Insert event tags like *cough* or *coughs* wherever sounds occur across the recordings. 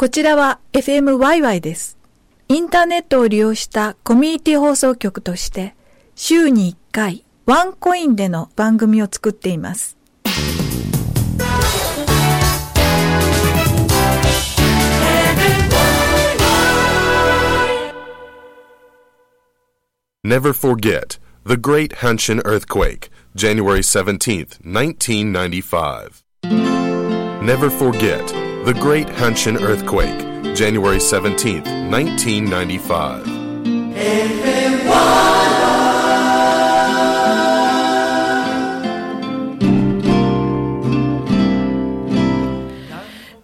こちらは FMYY です。インターネットを利用したコミュニティ放送局として、週に1回、ワンコインでの番組を作っています。Never forget the Great Hanshin Earthquake, January 17th, 1995. Never forget The Great Hanshin Earthquake, January 17, 1995.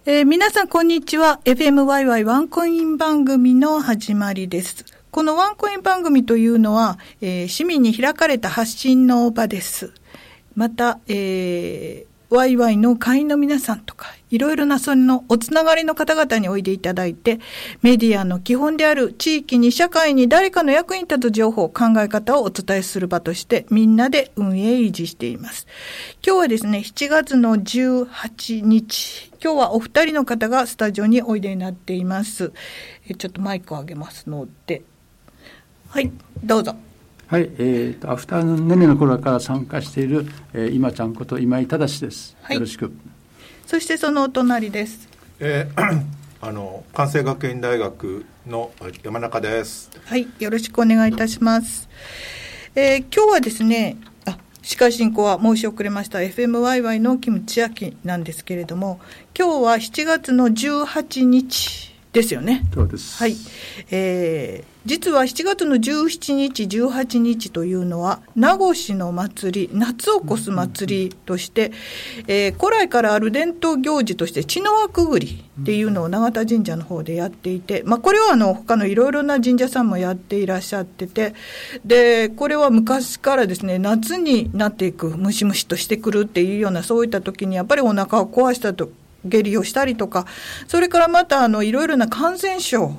えー、皆さん、こんにちは。FMYY ワンコイン番組の始まりです。このワンコイン番組というのは、えー、市民に開かれた発信の場です。また、えー、ワイワイの会員の皆さんとか、いろいろなそのおつながりの方々においでいただいて、メディアの基本である地域に社会に誰かの役に立つ情報、考え方をお伝えする場としてみんなで運営維持しています。今日はですね、7月の18日、今日はお二人の方がスタジオにおいでになっています。ちょっとマイクを上げますので、はい、どうぞ。はい、えーと、アフターヌーンねねの頃から参加している、えー、今ちゃんこと今井正です、はい、よろしく。そしてそのお隣です。えー、*clears throat* あの関西学院大学の山中です。はいよろしくお願いいたします、えー、今日はですねあ司会進行は申し遅れました。FMYY のキムチヤキなんですけれども今日は7月の18日ですよね。そうです。はい。えー、実は7月の17日、18日というのは、名越の祭り、夏を越す祭りとして、えー、古来からある伝統行事として、血の輪くぐりっていうのを永田神社の方でやっていて、まあ、これはあの、他のいろいろな神社さんもやっていらっしゃってて、で、これは昔からですね、夏になっていく、ムシムシとしてくるっていうような、そういった時に、やっぱりお腹を壊したと、下痢をしたりとか、それからまたあのいろいろな感染症、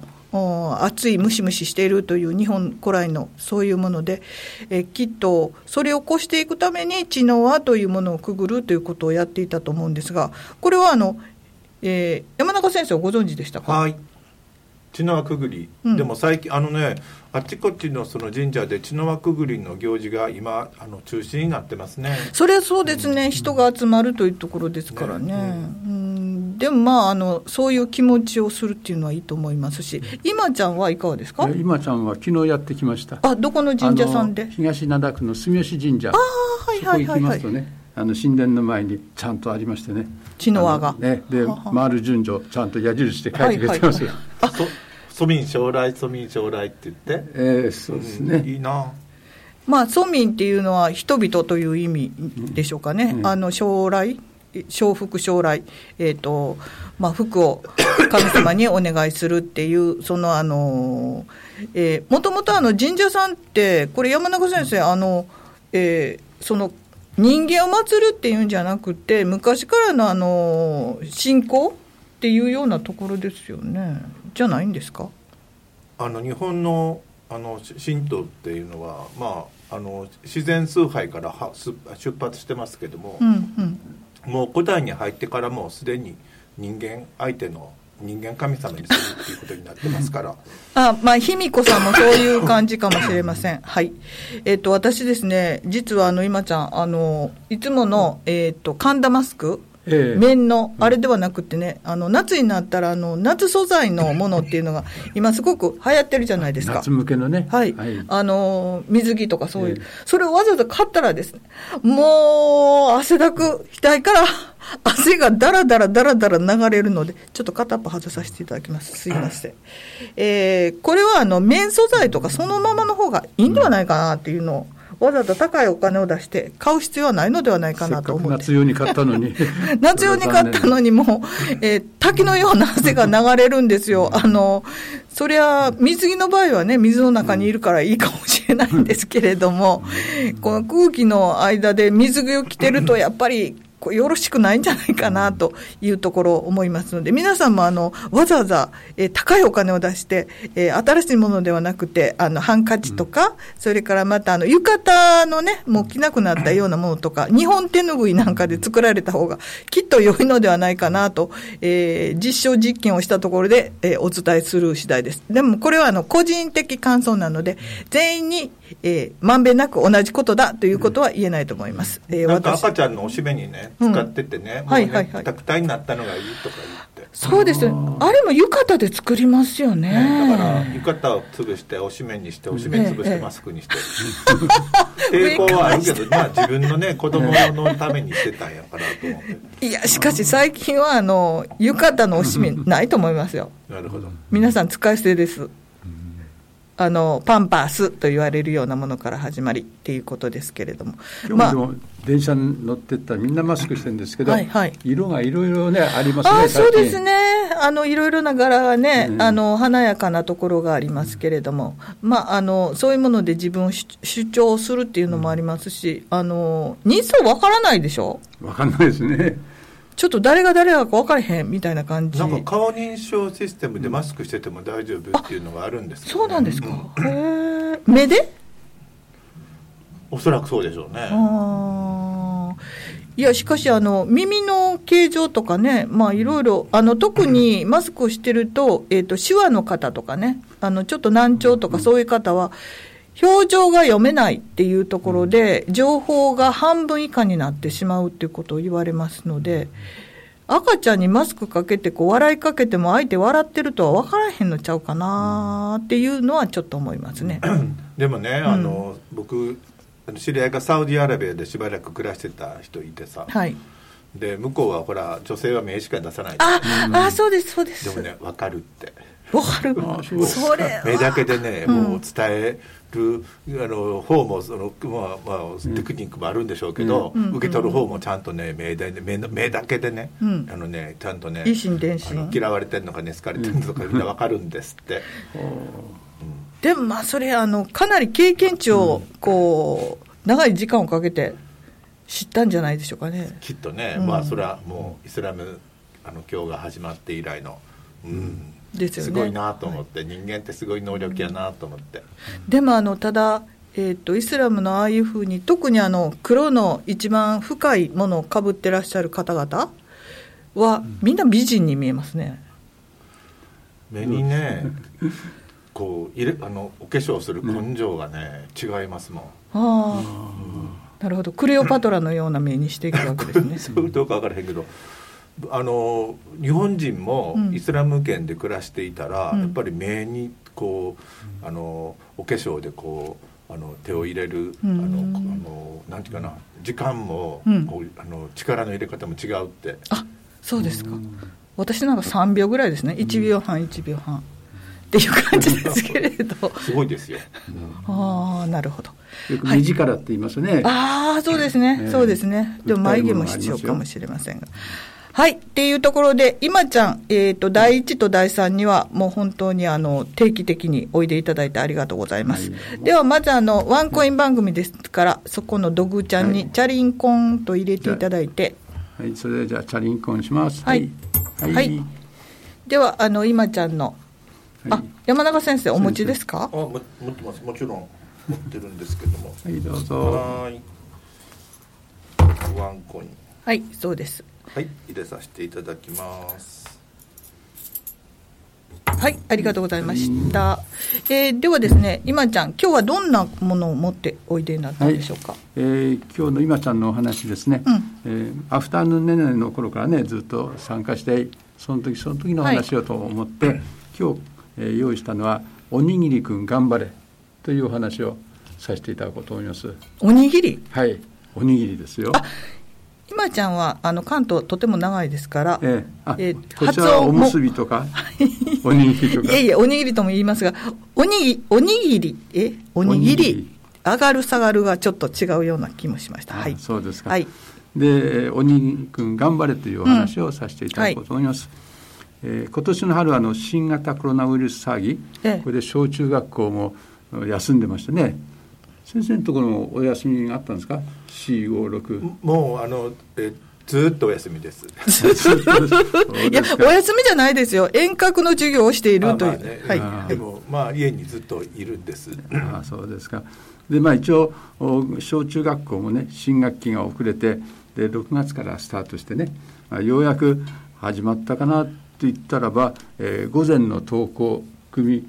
暑いムシムシしているという日本古来のそういうもので、えきっとそれを起こしていくために知能はというものをくぐるということをやっていたと思うんですがこれはあの、えー、山中先生ご存知でしたか？はい。血の輪くぐり、うん、でも最近あのねあっちこっちのその神社で血の輪くぐりの行事が今あの中止になってますね。それはそうですね、うん、人が集まるというところですからね、ねうん、でもまああのそういう気持ちをするっていうのはいいと思いますし。今ちゃんはいかがですか？今ちゃんは昨日やってきました。あどこの神社さんで？東灘区の住吉神社。ああはいはいはい、はい、そこ行きますとねあの神殿の前にちゃんとありましてね。血の輪が。ねで回る順序ちゃんと矢印で書いてくれてますよ、はいはい。はい、あ庶民将来庶民将来って言って。ええー、そうですね、うん、いいな。まあ庶民っていうのは人々という意味でしょうかね、うん、あの将来承服将来、えーとまあ、福を *coughs* 神様にお願いするっていう、そのあの、えー、もともとあの神社さんって、これ、山中先生、あのえー、その人間を祀るっていうんじゃなくて、昔からのあの信仰っていうようなところですよね。じゃないんですか？あの日本のあの神道っていうのは、まあ、あの自然崇拝からは出発してますけども、うんうん、もう古代に入ってからもうすでに人間相手の人間神様にするっていうことになってますから。*laughs* あまあ卑弥呼さんもそういう感じかもしれません。*laughs* はい。えっ、ー、と私ですね実はあの今ちゃんあのいつもの、えっ、ー、と神田マスクええ、綿の、あれではなくてね、あの夏になったらあの、夏素材のものっていうのが、今、すごく流行ってるじゃないですか。夏向けのね。はい。はい、あの水着とかそういう、え、それをわざわざ買ったらですね、もう汗だく、額から *laughs* 汗がだらだらだらだら流れるので、ちょっと片っぽ外させていただきます。すいません。えー、これはあの綿素材とかそのままの方がいいんではないかなっていうのを。わざと高いお金を出して買う必要はないのではないかなと思って。夏用に買ったのに。*laughs* 夏用に買ったのにもえー、滝のような汗が流れるんですよ。あのそりゃ水着の場合はね水の中にいるからいいかもしれないんですけれども、この空気の間で水着を着てるとやっぱりよろしくないんじゃないかなというところを思いますので、皆さんもあのわざわざ、えー、高いお金を出して、えー、新しいものではなくて、あのハンカチとか、うん、それからまたあの浴衣のね、もう着なくなったようなものとか、日本手ぬぐいなんかで作られた方がきっと良いのではないかなと、えー、実証実験をしたところで、えー、お伝えする次第です。でもこれはあの個人的感想なので、全員に、えー、まんべんなく同じことだということは言えないと思います。えー、なんか赤ちゃんのおしめにね、使っててね、うん、はいはいはい。くたになったのがいいとか言って。そうです。あれも浴衣で作りますよね。ねだから浴衣を潰しておしめにしておしめ潰してマスクにして。抵抗はあるけど、*laughs* まあ自分のね子供のためにしてたんやからと思って。いやしかし最近はあの浴衣のおしめないと思いますよ。なるほど。皆さん使い捨てです。あのパンパースと言われるようなものから始まりっていうことですけれども、まあ、電車に乗ってったらみんなマスクしてるんですけど、はい。はい、色がいろいろねありますねあそうですね。あのいろいろな柄がね、うん、あの華やかなところがありますけれども、まあ、あのそういうもので自分を主張するっていうのもありますし、あの人相わからないでしょ？わかんないですねちょっと誰が誰だか分からへんみたいな感じ。なんか顔認証システムでマスクしてても大丈夫っていうのがあるんですけど、ね、そうなんですか、うん、へえ目で？おそらくそうでしょうね。あいやしかしあの耳の形状とかねまあいろいろあの特にマスクをしてると,、えーと、手話の方とかねあのちょっと難聴とかそういう方は、表情が読めないっていうところで、情報が半分以下になってしまうっていうことを言われますので、赤ちゃんにマスクかけてこう笑いかけても相手笑ってるとは分からへんのちゃうかなっていうのはちょっと思いますね。*coughs* でもね、あの、うん、僕知り合いがサウジアラビアでしばらく暮らしてた人いてさ、はい、で向こうはほら女性は名しか出さないあ、うん、あそうですそうです。でもね分かるって。分かる。それ目だけでね、もう伝えるあの方もその、まあまあ、テクニックもあるんでしょうけど、うん、受け取る方もちゃんとね目で目目だけでね、うん、あのねちゃんとね嫌われてるのかね好かれてるのかみん。な分かるんですって。*laughs* でもまあそれあのかなり経験値をこう、長い時間をかけて知ったんじゃないでしょうかね。きっとね、まあそれはもうイスラムあの教が始まって以来のうんですよね。すごいなと思って、はい、人間ってすごい能力やなと思って、でもあのただえーと、イスラムのああいうふうに特にあの黒の一番深いものをかぶってらっしゃる方々は、みんな美人に見えますね。目にねこう入れあのお化粧する根性がね、違いますもん。ああ、うん、なるほど。クレオパトラのような目にしていくわけですね。*laughs* そうどうか分からへんけどあの日本人もイスラム圏で暮らしていたら、うん、やっぱり目にこうあのお化粧でこうあの手を入れる、うん、あのあのなんていうかな時間も、うん、こうあの力の入れ方も違うって。あそうですか、私なんか3秒ぐらいですね。1秒半1秒半。っていう感じですけれど。*laughs* すごいですよ、ああなるほど。よく目力って言いますね、はい、ああそうですね、そうですね。でも眉毛も必要かもしれませんがはい。っていうところで、今ちゃん、えっ、ー、と、第1と第3には、もう本当にあの、定期的においでいただいてありがとうございます。はい、では、まずあの、ワンコイン番組ですから、そこのドグちゃんに、チャリンコンと入れていただいて。はい、それでじゃあ、チャリンコンします。はい。はい。はい、では、あの、今ちゃんの、あ、山中先生、お持ちですか？あ、持ってます。もちろん、持ってるんですけども。はい、どうぞ。はい。ワンコイン。はい、そうです。はい入れさせていただきます。はいありがとうございました、えー、ではですね今ちゃん今日はどんなものを持っておいでになったんでしょうか、はい、えー、今日の今ちゃんのお話ですね、うん、えー、アフターヌーンネネの頃からねずっと参加してその時その時の話をと思って、はい、今日、えー、用意したのは「おにぎりくん頑張れ」というお話をさせていただこうと思います。おにぎり？はいおにぎりですよ今ちゃんはあの関東とても長いですから、えええー、発音おむすびとかおにぎりとか *laughs* いえいえおにぎりとも言いますがおにぎおにぎりえおにぎり上がる下がるがちょっと違うような気もしました。はい。そうですか。はい。で、おにぎりくん頑張れというお話をさせていただこうと思います。うんはい、えー、今年の春はあの新型コロナウイルス騒ぎ、ええ、これで小中学校も休んでましたね。先生のところもお休みがあったんですか？C56 もうあのえずっとお休みです。*laughs* いや、お休みじゃないですよ。遠隔の授業をしているという。ね、はい。でも、まあ、家にずっといるんです。あそうですか。で、まあ、一応、小中学校もね、新学期が遅れて、で、6月からスタートしてね、まあ、ようやく始まったかなと言ったらば、えー、午前の登校組、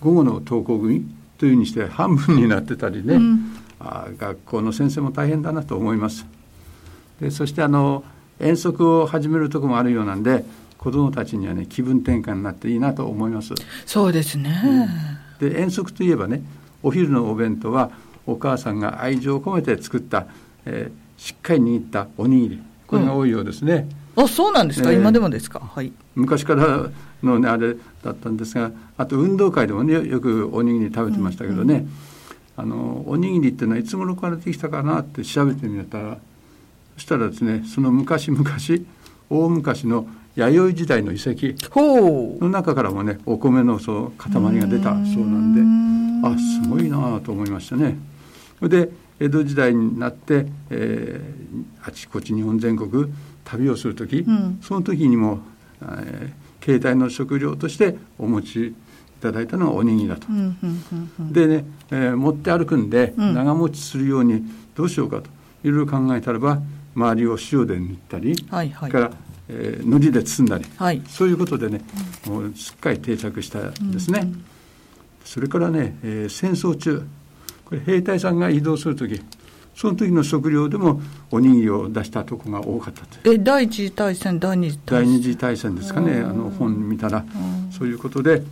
午後の登校組というふうにして半分になってたりね、うんあ学校の先生も大変だなと思います。でそしてあの遠足を始めるところもあるようなんで子どもたちにはね気分転換になっていいなと思います。そうですね、うん、で遠足といえばねお昼のお弁当はお母さんが愛情を込めて作った、えー、しっかり握ったおにぎり。これが多いようですね、うん、あそうなんですか、えー、今でもですか？はい。昔からのねあれだったんですがあと運動会でもねよくおにぎり食べてましたけどね、うんうんあのおにぎりっていうのはいつ頃からできたかなって調べてみたらそしたらですねその昔々大昔の弥生時代の遺跡の中からもねお米のそう塊が出たそうなんであすごいなと思いましたね。それで江戸時代になって、えー、あちこち日本全国旅をする時、うん、その時にも、えー、携帯の食料としてお持ちいただいたのがおにぎりだと。でね、えー、持って歩くんで長持ちするようにどうしようかといろいろ考えたらば周りを塩で塗ったり、はいはい、から、えー、海苔で包んだり、はい、そういうことでね、もうすっかり定着したんですね。うんうん、それからね、えー、戦争中これ兵隊さんが移動する時その時の食料でもおにぎりを出したとこが多かったえ第一次大戦第二次大戦。第二次大戦ですかねあの本見たら。そういうことで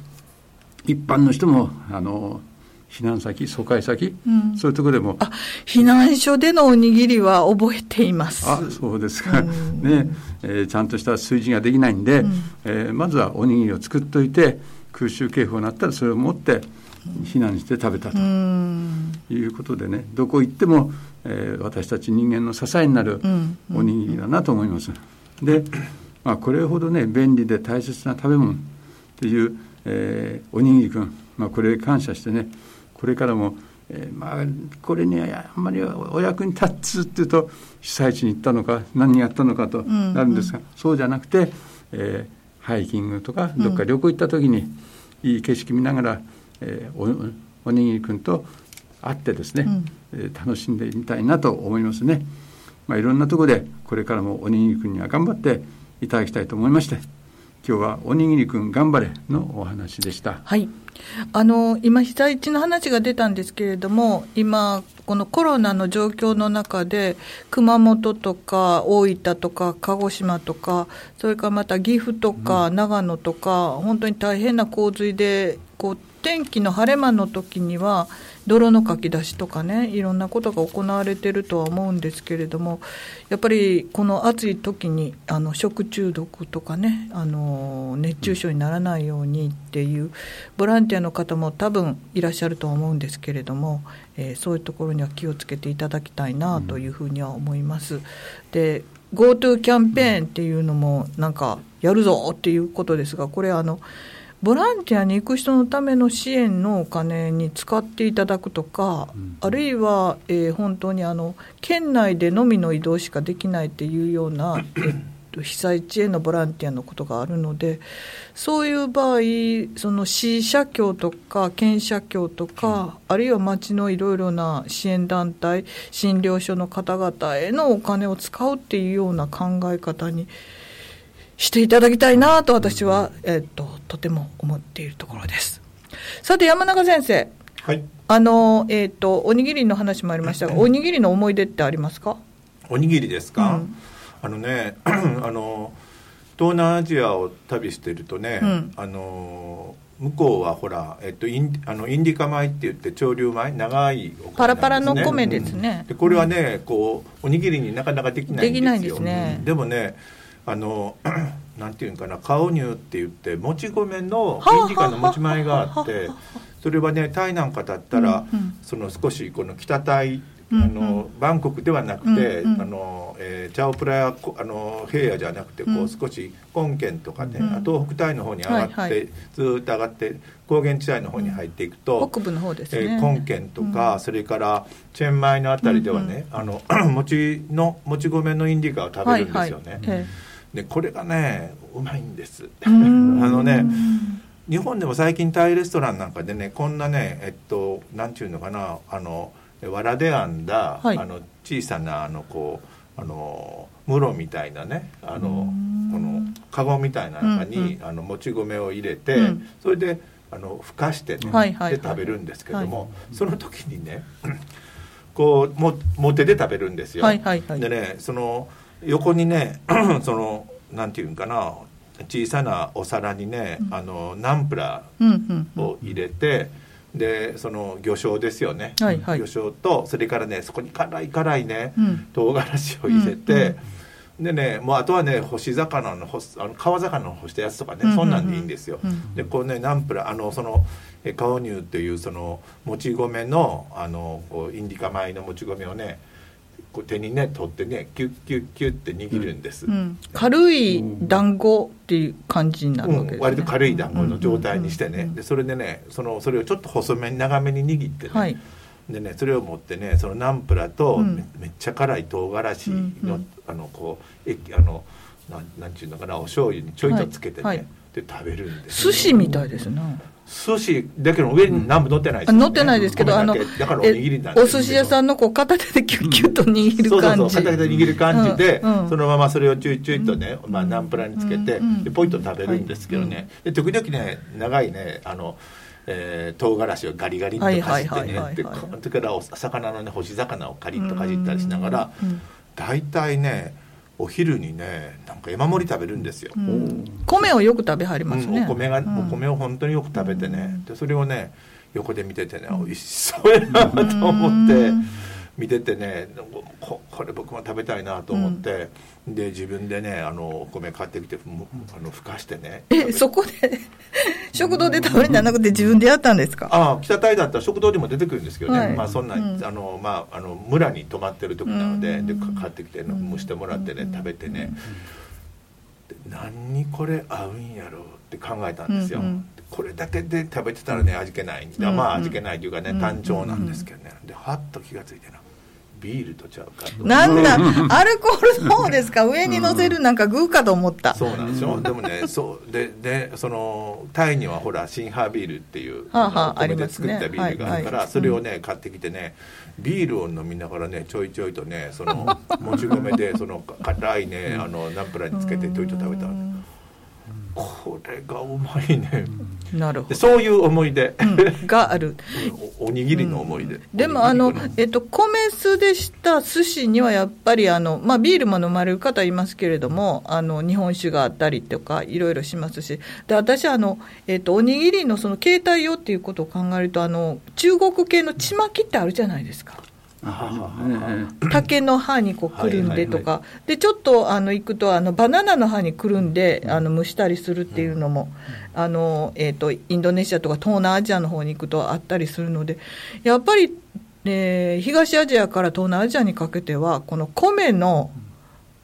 一般の人もあの避難先疎開先、うん、そういうところでも。あ避難所でのおにぎりは覚えています。あそうですか、ね。えー、ちゃんとした炊事ができないんで、うん、えー、まずはおにぎりを作っといて空襲警報になったらそれを持って避難して食べたということでね。どこ行っても、えー、私たち人間の支えになるおにぎりだなと思います。で、まあ、これほどね便利で大切な食べ物っていうえー、おにぎりくん、まあ、これ感謝してねこれからも、えー、まあこれにはあんまりお役に立つっていうと被災地に行ったのか何やったのかとなるんですが、うんうん、そうじゃなくて、えー、ハイキングとかどっか旅行行った時に、うん、いい景色見ながら、えー、おおにぎりくんと会ってですね、うんえー、楽しんでみたいなと思いますね。まあ、いろんなところでこれからもおにぎりくんには頑張っていただきたいと思いまして。今日はおにぎりくん頑張れのお話でした。はい。あの、今被災地の話が出たんですけれども、今、このコロナの状況の中で、熊本とか大分とか鹿児島とか、それからまた岐阜とか長野とか、うん、本当に大変な洪水で、こう、天気の晴れ間の時には、泥のかき出しとかね、いろんなことが行われてるとは思うんですけれども、やっぱりこの暑い時にあに食中毒とかねあの、熱中症にならないようにっていう、ボランティアの方も多分いらっしゃるとは思うんですけれども、えー、そういうところには気をつけていただきたいなというふうには思います。で GoTo キャンペーンっていうのもなんかやるぞっていうことですがこれあのボランティアに行く人のための支援のお金に使っていただくとか、うん、あるいは、えー、本当にあの県内でのみの移動しかできないっていうような、えっと、被災地へのボランティアのことがあるのでそういう場合その市社協とか県社協とか、うん、あるいは町のいろいろな支援団体診療所の方々へのお金を使うっていうような考え方にしていただきたいなと私は、えっと、とても思っているところです。さて、山中先生。はい。あの、えっ、と、おにぎりの話もありましたが、おにぎりの思い出ってありますか？おにぎりですか、うん、あのね、*clears throat* あの、東南アジアを旅してるとね、うん、あの、向こうはほら、えっと、インあのインディカ米って言って潮流米長いお米、ね、パラパラの米ですね、うん、でこれはねこうおにぎりになかなかできないんですよ。できないですね、でもねあの *clears throat* なんていうかな顔乳って言ってもち米のインディカのもち米があってそれはねタイなんかだったら、うんうん、その少しこの北タイあのバンコクではなくて、あのえー、チャオプラやあの平野じゃなくてこう、少し根県とかね、あ東北帯の方に上がって、はいはい、ずっと上がって高原地帯の方に入っていくと、北部の方ですね、えー、根県とか、それからチェンマイのあたりではね、あの *clears throat* 餅のもち米のインディカを食べるんですよね、はいはい、でこれがねうまいんです。あのね日本でも最近タイレストランなんかでねこんなねえっとなんちゅうのかなあの藁で編んだ、はい、あの小さなあのこうあの室みたいなねあのこのカゴみたいな中に、うんうん、あのもち米を入れて、うん、それであのふかしてね、はいはい、で食べるんですけども、はい、その時にねこうもも手で食べるんですよ。はいはいはい、でねその横にね *clears throat* そのなんていうんかな小さなお皿にね、うん、あのナンプラーを入れて、でその魚醤ですよね、はいはい、魚醤とそれからねそこに辛い辛いね、うん、唐辛子を入れて、うん、でねもうあとはね干し魚の干すあの川魚の干したやつとかね、うんうんうん、そんなんでいいんですよ、でこうねナンプラーあのそのカオニューっていうそのもち米のあのこうインディカ米のもち米をねこう手にね取ってねキュッキュッキュッって握るんです、うん、軽い団子っていう感じになるわけです、ね、割と軽い団子の状態にしてね、でそれでねそのそれをちょっと細めに長めに握ってね、はい、でねそれを持ってねそのナンプラとめ,、めっちゃ辛い唐辛子の、あのこうえあのなんなんちゅうのかなお醤油にちょいとつけてね、はい。はい、で食べるんです寿司みたいですね寿司だけど上に何も乗ってないです、ね、乗ってないですけど、あの、だからおにぎりお寿司屋さんのこう片手でキュッキュッと握る感じ。そうそう片手で握る感じで、そのままそれをちょいちょいとね、まあナンプラーにつけて、でポイッと食べるんですけどね、で時々ね、長いね、あの、えー、唐辛子をガリガリとかじってね、で、それからお魚のね、干し魚をカリッとかじったりしながら、大体ね、お昼にねなんか山盛り食べるんですよ、うん、米をよく食べはりますね、うん、お米が、お米を本当によく食べてね。でそれをね横で見ててね美味しそうやなと思って見ててねここれ僕も食べたいなと思って、うん、で自分でねあのお米買ってきてあのふかしてね。えそこで？食堂で食べるんじゃなくて自分でやったんですか？ああ北タイだったら食堂でも出てくるんですけどね、はい、まあそんな、うん、あのまああの村に泊まってる時なので,、で買ってきて蒸してもらってね食べてね、何にこれ合うんやろうって考えたんですよ、うんうん、これだけで食べてたらね味気ない。まあ味気ないというかね単調なんですけどね。ではっと気が付いてなビールとちゃうかなんだアルコールの方ですか？上に乗せるなんかグーかと思った、そうなんですよ。でもねそうででそのタイにはほらシンハービールっていうはあはあ、米で作ったビールがあるから、それをね買ってきてねビールを飲みながらねちょいちょいとねその *laughs* もち米でその辛いねあのナンプラーにつけてちょいと食べたこれがうまいね、なるほど。そういう思い出、うん、がある。*laughs* おにぎりの思い出、うん、でもあの、えっと、米酢でした寿司にはやっぱりあの、まあ、ビールも飲まれる方いますけれどもあの日本酒があったりとかいろいろしますし。で私あの、えっと、おにぎりのその携帯用っていうことを考えるとあの中国系のちまきってあるじゃないですか。竹の葉にこうくるんでとか、でちょっとあの行くとあのバナナの葉にくるんであの蒸したりするっていうのも、あのえーと、インドネシアとか東南アジアの方に行くとあったりするのでやっぱり、えー、東アジアから東南アジアにかけてはこの米の、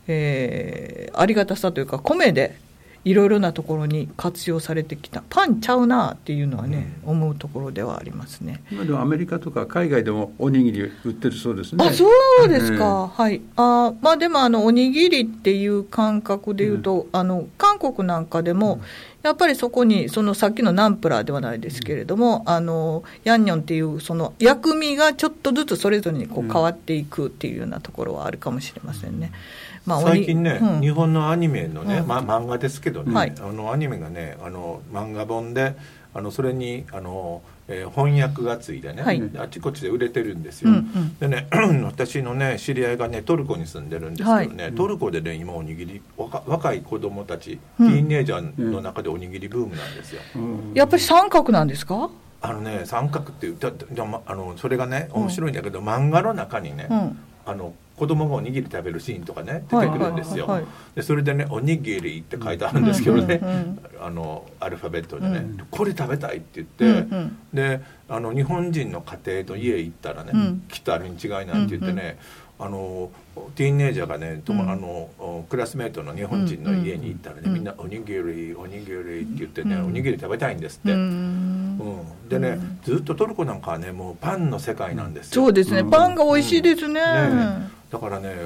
えー、ありがたさというか米でいろいろなところに活用されてきた。パンちゃうなっていうのはね、うん、思うところではありますね。今でもアメリカとか海外でもおにぎり売ってるそうですね。あそうですか、うん、はい。あまあでもあのおにぎりっていう感覚でいうと、うん、あの韓国なんかでも、やっぱりそこに、そのさっきのナンプラーではないですけれども、あのヤンニョンっていう、その薬味がちょっとずつそれぞれにこう変わっていくっていうようなところはあるかもしれませんね。まあ、最近ね、うん、日本のアニメのね、うん、まあ、漫画ですけどね、はい、あのアニメがねあの漫画本であのそれにあの、えー、翻訳がついてね、はい、あちこちで売れてるんですよ、うんうん、でね私のね知り合いがねトルコに住んでるんですけどね、はい、トルコでね今おにぎり若若い子供たち、ティーンネージャーの中でおにぎりブームなんですよ、やっぱり三角なんですかあのね三角っていうあのそれがね面白いんだけど、漫画の中にね、あの子供がおにぎり食べるシーンとかね出てくるんですよ、でそれでね「おにぎり」って書いてあるんですけどね、あのアルファベットでね、これ食べたいって言って、であの日本人の家庭の家行ったらね、きっとあるに違いなんて言ってね、あのティーンネイジャーがね、ともあのクラスメートの日本人の家に行ったらね、みんな「おにぎりおにぎり」って言ってね、おにぎり食べたいんですって、うんでね、ずっとトルコなんかはねもうパンの世界なんですよ。そうですね、パンが美味しいですね,、だからね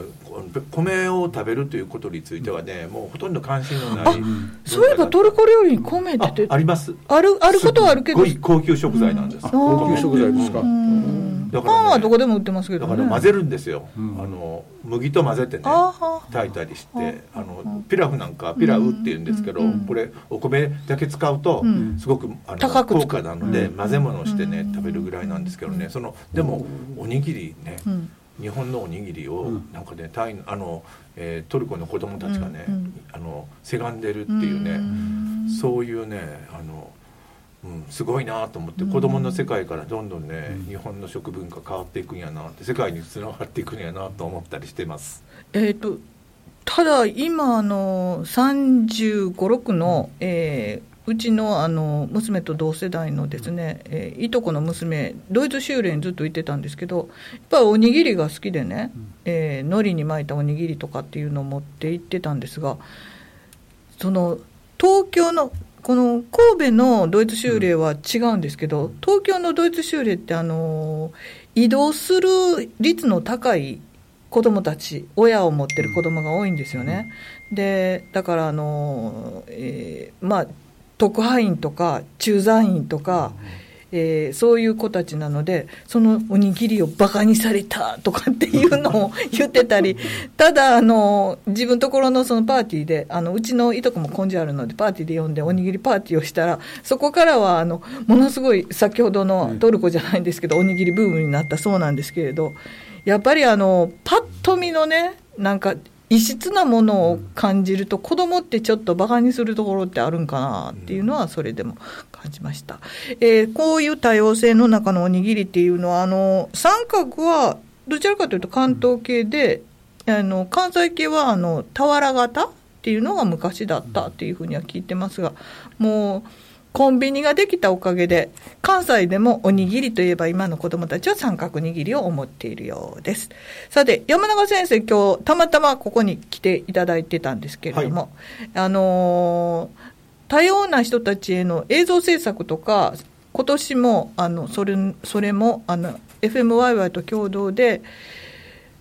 米を食べるということについてはねもうほとんど関心のないそういえばトルコ料理に米ってあります。あるあることはあるけど。すごい高級食材なんです、高級食材ですか、だから、ね、パンはどこでも売ってますけど、ね、だから混ぜるんですよ、うん、あの麦と混ぜてね炊いたりしてあのピラフなんかピラウっていうんですけど、うん、これお米だけ使うとすごく、あの高価なので混ぜ物してね食べるぐらいなんですけどね。そのでもおにぎりね、日本のおにぎりをなんかねタイあの、えー、トルコの子供たちがね、あのせがんでるっていうね、そういうねあのうん、すごいなと思って子供の世界からどんどんね、日本の食文化変わっていくんやなって世界につながっていくんやなと思ったりしてます。えーと、ただ今あの3 5 6の、えーうちのあの娘と同世代のですね、えー、いとこの娘、ドイツ修練ずっと行ってたんですけど、やっぱりおにぎりが好きでね、えー、海苔に巻いたおにぎりとかっていうのを持って行ってたんですが、その東京のこの神戸のドイツ修例は違うんですけど、東京のドイツ修例ってあの、移動する率の高い子どもたち、親を持ってる子どもが多いんですよね。で、だからあの、えー、まあ、特派員とか駐在員とか、えー、そういう子たちなので、そのおにぎりをバカにされたとかっていうのを *laughs* 言ってたり、ただあの、自分ところのそのパーティーで、あのうちのいとこも根性あるので、パーティーで呼んでおにぎりパーティーをしたら、そこからはあのものすごい、先ほどのトルコじゃないんですけど、おにぎりブームになったそうなんですけれど、やっぱりあのパッと見のね、なんか異質なものを感じると、子供ってちょっとバカにするところってあるんかなっていうのは、それでも感じました。えー、こういう多様性の中のおにぎりっていうのは、あの、三角は、どちらかというと関東系で、あの、関西系は、あの、俵型っていうのが昔だったっていうふうには聞いてますが、もう、コンビニができたおかげで、関西でもおにぎりといえば今の子供たちは三角握りを思っているようです。さて、山永先生、今日たまたまここに来ていただいてたんですけれども、はい、あのー、多様な人たちへの映像制作とか、今年も、あの、それ、それも、あの、FMYY と共同で、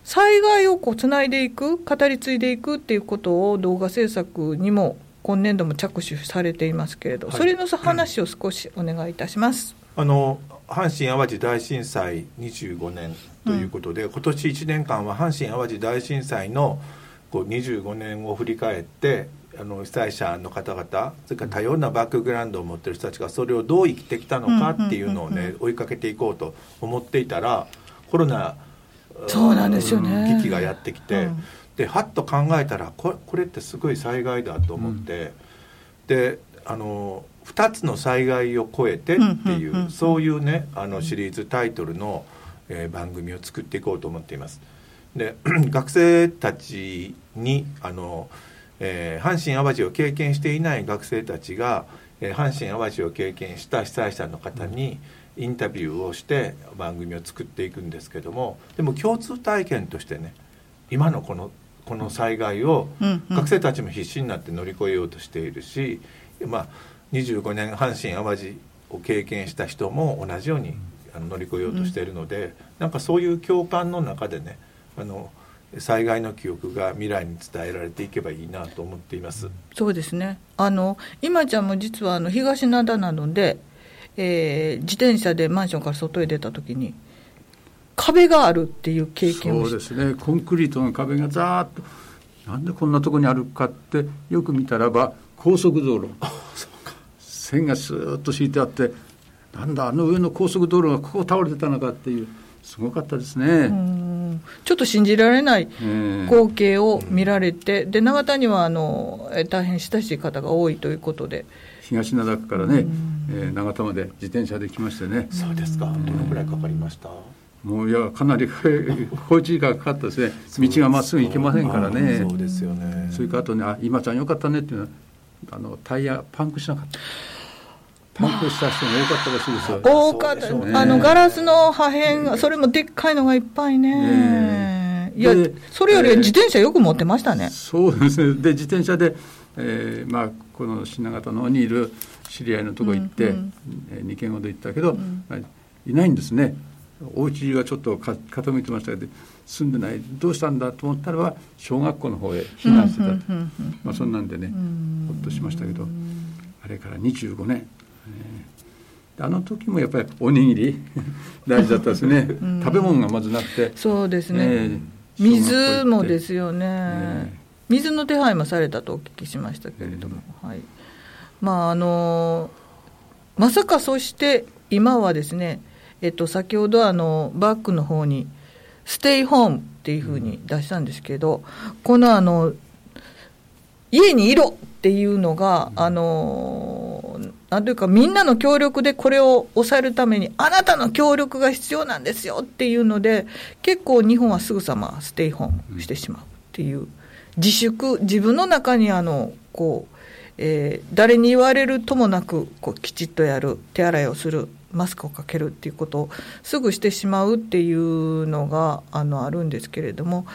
災害をこうつないでいく、語り継いでいくっていうことを動画制作にも今年度も着手されていますけれど、はい、それの話を少しお願いいたします。あの阪神・淡路大震災25年ということで、うん、今年1年間は阪神・淡路大震災のこう25年を振り返ってあの被災者の方々それから多様なバックグラウンドを持ってる人たちがそれをどう生きてきたのかっていうのをね追いかけていこうと思っていたらコロナそうなんですよね。危機がやってきて、うんではっと考えたらここれってすごい災害だと思って、うん、であの2つの災害を超えてっていう,、そういうねあのシリーズタイトルの、えー、番組を作っていこうと思っています。で *clears throat* 学生たちにあの、えー、阪神・淡路を経験していない学生たちが、えー、阪神・淡路を経験した被災者の方にインタビューをして番組を作っていくんですけどもでも共通体験としてね今のこのこの災害を学生たちも必死になって乗り越えようとしているし、まあ、25年阪神・淡路を経験した人も同じように乗り越えようとしているので、なんかそういう共感の中でねあの災害の記憶が未来に伝えられていけばいいなと思っています。そうですね。あの今ちゃんも実はあの東灘などで、えー、自転車でマンションから外へ出た時に壁があるっていう経験をそうですね。コンクリートの壁がざーっと。なんでこんなとこにあるかってよく見たらば高速道路。線がスーッと敷いてあってなんだあの上の高速道路がここ倒れてたのかっていうすごかったですね。ちょっと信じられない光景を見られて、で永田にはあの大変親しい方が多いということで。東灘区からね、えー、永田まで自転車で来ましてね。そうですか。どのくらいかかりました？もういやかなり工事時間かかったですね。道がまっすぐ行けませんからね。そうですよね。それからあとね「あ今ちゃんよかったね」っていうのはあのタイヤパンクしなかった。パンクした人も多かったらしいですよ、多かった、ね。あのガラスの破片それもでっかいのがいっぱいね。ねいやでそれより自転車よく持ってましたね、そうですね。で自転車で、えーまあ、この品形の方にいる知り合いのとこ行って、うんえー2軒ほど行ったけど、まあいないんですねお家がちょっとか傾いてましたけど住んでないどうしたんだと思ったらば小学校の方へ避難してた、まあ、そんなんでねほっとしましたけどあれから25年、えー。あの時もやっぱりおにぎり *laughs* 大事だったですね、食べ物がまずなくて。そうですね、えー。水もですよね、え水の手配もされたとお聞きしましたけれども、はい、まああのまさかそして今はですね、えっと、先ほどあのバックの方に「ステイホーム」っていうふうに出したんですけど、このあの家にいろっていうのが、あのなんというか、みんなの協力でこれを抑えるために、あなたの協力が必要なんですよっていうので、結構日本はすぐさまステイホームしてしまうっていう、自粛、自分の中にあのこう、えー誰に言われるともなくこうきちっとやる、手洗いをする、マスクをかけるっていうことをすぐしてしまうっていうのがあのあるんですけれども、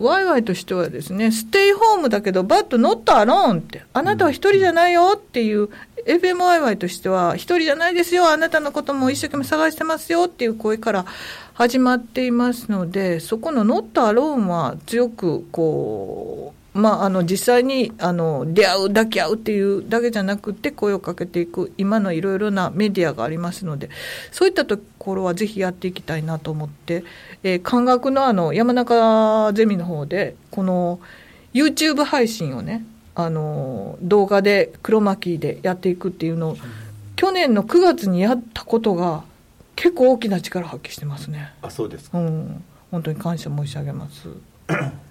ワイワイとしてはですね、ステイホームだけど、バットノットアローンって、あなたは一人じゃないよっていう、FM ワイワイとしては、一人じゃないですよ、あなたのことも一生懸命探してますよっていう声から始まっていますので、そこのノットアローンは強く、こう、まあ、あの実際にあの出会う、抱き合うっていうだけじゃなくて、声をかけていく、今のいろいろなメディアがありますので、そういったところはぜひやっていきたいなと思って、えー、漢学のあの山中ゼミの方で、この YouTube 配信をね、あの動画で黒巻でやっていくっていうのを、去年の9月にやったことが、結構大きな力を発揮してますね。あそうですかうん、本当に感謝申し上げます。*coughs*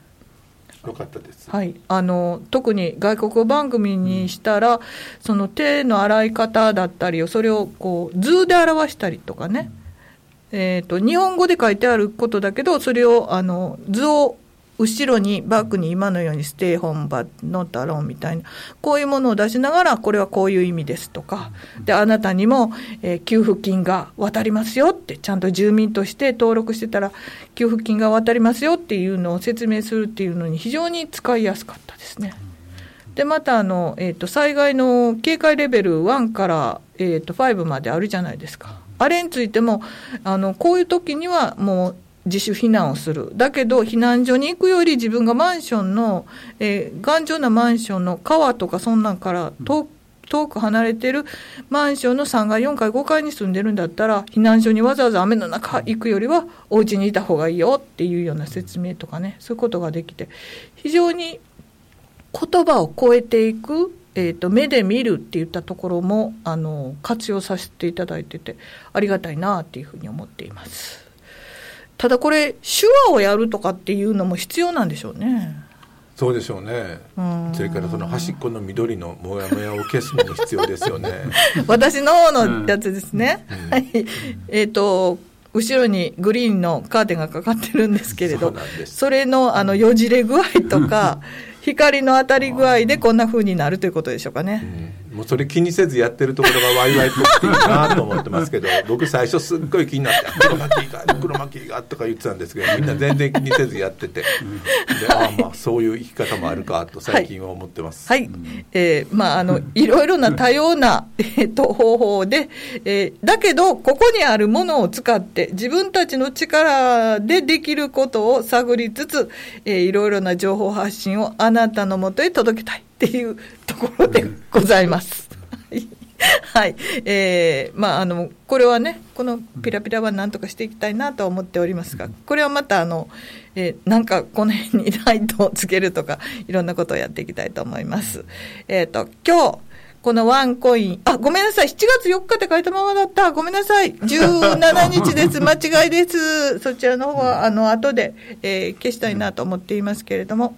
よかったです。はい、あの特に外国語番組にしたら、その手の洗い方だったりを、それをこう図で表したりとかね、えーと、日本語で書いてあることだけど、それをあの図を後ろにバックに今のようにステイホームバッノットアローンみたいな、こういうものを出しながら、これはこういう意味ですとか、であなたにも、えー給付金が渡りますよって、ちゃんと住民として登録してたら、給付金が渡りますよっていうのを説明するっていうのに、非常に使いやすかったですね。でまたあの、えー、と災害の警戒レベル1から、えー、と5まであるじゃないですか、あれについても、あのこういう時にはもう自主避難をする、だけど避難所に行くより自分がマンションの、えー頑丈なマンションの川とかそんなんから遠遠く離れてるマンションの3階、4階、5階に住んでるんだったら、避難所にわざわざ雨の中行くよりは、お家にいた方がいいよっていうような説明とかね、そういうことができて、非常に言葉を超えていく、えー、と目で見るっていったところもあの活用させていただいててありがたいなっていうふうに思っていますただこれ手話をやるとかっていうのも必要なんでしょうね。そうでしょうね。うん。それからその端っこの緑のモヤモヤを消すのも必要ですよね。*laughs* 私の方のやつですね、うん。はい。えっ、と後ろにグリーンのカーテンがかかってるんですけれそどそれのあのよじれ具合とか *laughs* 光の当たり具合でこんな風になるということでしょうかね、うんもうそれ気にせずやってるところがワイワイっぽくていいなと思ってますけど *laughs* 僕最初すっごい気になって「黒巻が黒巻が」とか言ってたんですけどみんな全然気にせずやってて。でああまあそういう生き方もあるかと最近は思ってます、はい、えーまあ、あの、いろいろな多様な、えっと、方法で、えーだけど、ここにあるものを使って、自分たちの力でできることを探りつつ、えーいろいろな情報発信をあなたのもとへ届けたいっていうところでございます。はいはい。えーまあ、あの、これはね、このピラピラはなんとかしていきたいなと思っておりますが、これはまた、あの、えーなんかこの辺にライトをつけるとか、いろんなことをやっていきたいと思います。えっ、と、今日、このワンコイン、あ、ごめんなさい、7月4日って書いたままだった。ごめんなさい。17日です。*laughs* 間違いです。そちらの方は、あの、後で、えー消したいなと思っていますけれども、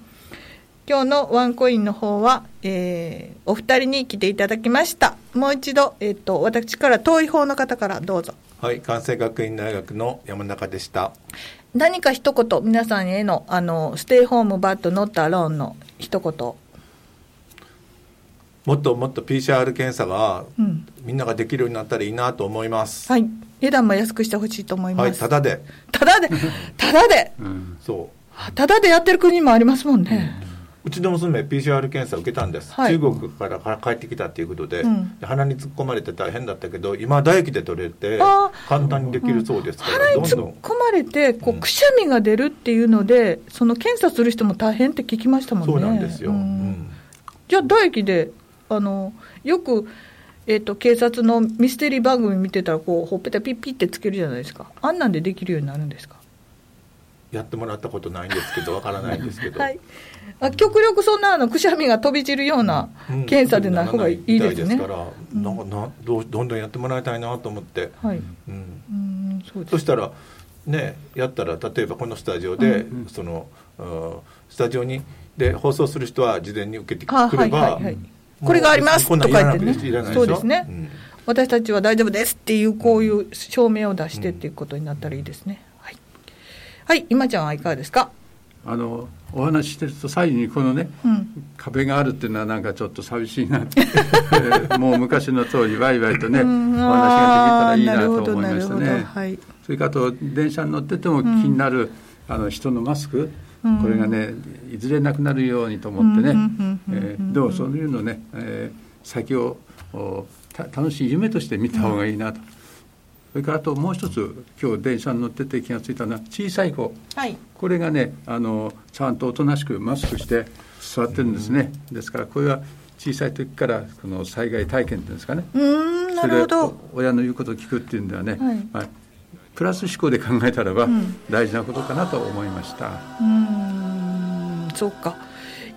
今日のワンコインの方は、えーお二人に来ていただきました。もう一度、えっ、と、私から遠い方の方からどうぞ。はい関西学院大学の山中でした。何か一言皆さんへのあのステイホームバットノットアローンの一言。もっともっと PCR 検査が、うん、みんなができるようになったらいいなと思います。はい。値段も安くしてほしいと思います。はいただで。ただでただで、うん、そう。ただでやってる国もありますもんね、うんうちの娘 PCR 検査を受けたんです、はい、中国から帰ってきたということでうん、で鼻に突っ込まれて大変だったけど今唾液で取れて簡単にできるそうですから、うん、鼻に突っ込まれてこうくしゃみが出るっていうので、うん、その検査する人も大変って聞きましたもんね。そうなんですよ、じゃあ唾液であのよくえーと、警察のミステリー番組見てたらこうほっぺたピッピッてつけるじゃないですか。あんなんでできるようになるんですか？やってもらったことないんですけどわからないんですけど、*laughs* はい極力そんなあのくしゃみが飛び散るような検査でない方がいいですね。ですから、なんかなどどんどんやってもらいたいなと思って、はい。うん。うんそうそしたらねやったら例えばこのスタジオで、うん、そのスタジオにで放送する人は事前に受けてくれば、はいはいはい、これがありますとか言ってね。そうですね、うん、私たちは大丈夫ですっていうこういう証明を出してっていうことになったらいいですね、はい、はい、今ちゃんはいかがですか？あのお話ししてると最後にこのね、うん、壁があるっていうのはなんかちょっと寂しいなって。*laughs* もう昔の通りワイワイとね、うん、お話ができたらいいなと思いましたね、はい、それかと電車に乗ってても気になる、あの人のマスク、これがねいずれなくなるようにと思ってね、えー、どう？そういうのね、えー、先を楽しい夢として見た方がいいなと。それからあともう一つ今日電車に乗ってて気が付いたのは小さい子、はい、これがねあのちゃんとおとなしくマスクして座ってるんですね、ですからこれは小さい時からこの災害体験っていうんですかね。うんなるほど。親の言うことを聞くっていうんではね、はい。まあ、プラス思考で考えたらば大事なことかなと思いました。うん、そうか。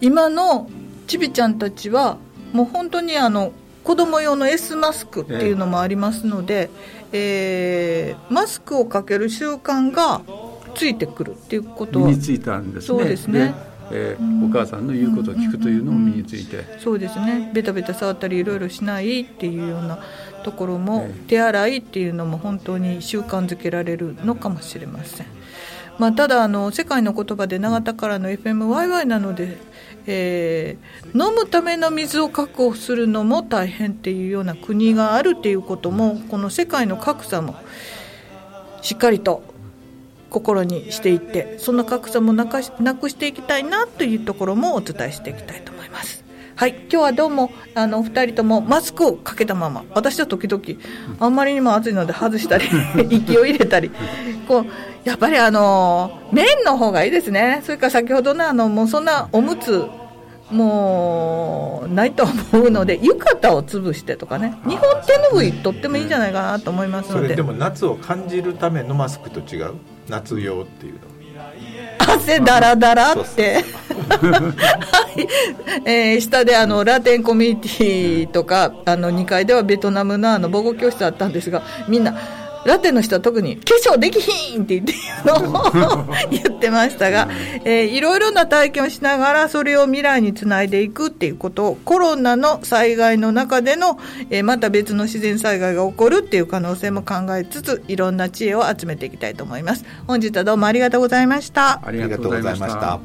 今のちびちゃんたちはもう本当にあの子供用の S マスクっていうのもありますので、えー、マスクをかける習慣がついてくるっていうことは身についたんですね。そうですね。えー、お母さんの言うことを聞くというのも身について、そうですね。ベタベタ触ったりいろいろしないっていうようなところも、手洗いっていうのも本当に習慣づけられるのかもしれません、まあ、ただあの世界の言葉で永田からの FMYY なのでえー、飲むための水を確保するのも大変っていうような国があるっていうこともこの世界の格差もしっかりと心にしていってそんな格差もなくしていきたいなというところもお伝えしていきたいと思います。はい、今日はどうもあの2人ともマスクをかけたまま。私は時々あんまりにも暑いので外したり *laughs* 息を入れたりこうやっぱりあの綿の方がいいですね。それから先ほどのあのもうそんなおむつもうないと思うので浴衣を潰してとかね。日本手ぬぐいとってもいいんじゃないかなと思いますので。でも夏を感じるためのマスクと違う？夏用っていうの汗だらだらって、はい。えー、下であのラテンコミュニティとかあの2階ではベトナムのあの母語教室あったんですがみんなラテの人は特に化粧できひんって言ってのを *laughs* 言ってましたが、えー、いろいろな体験をしながらそれを未来につないでいくっていうことをコロナの災害の中での、えー、また別の自然災害が起こるっていう可能性も考えつついろんな知恵を集めていきたいと思います。本日はどうもありがとうございました。ありがとうございました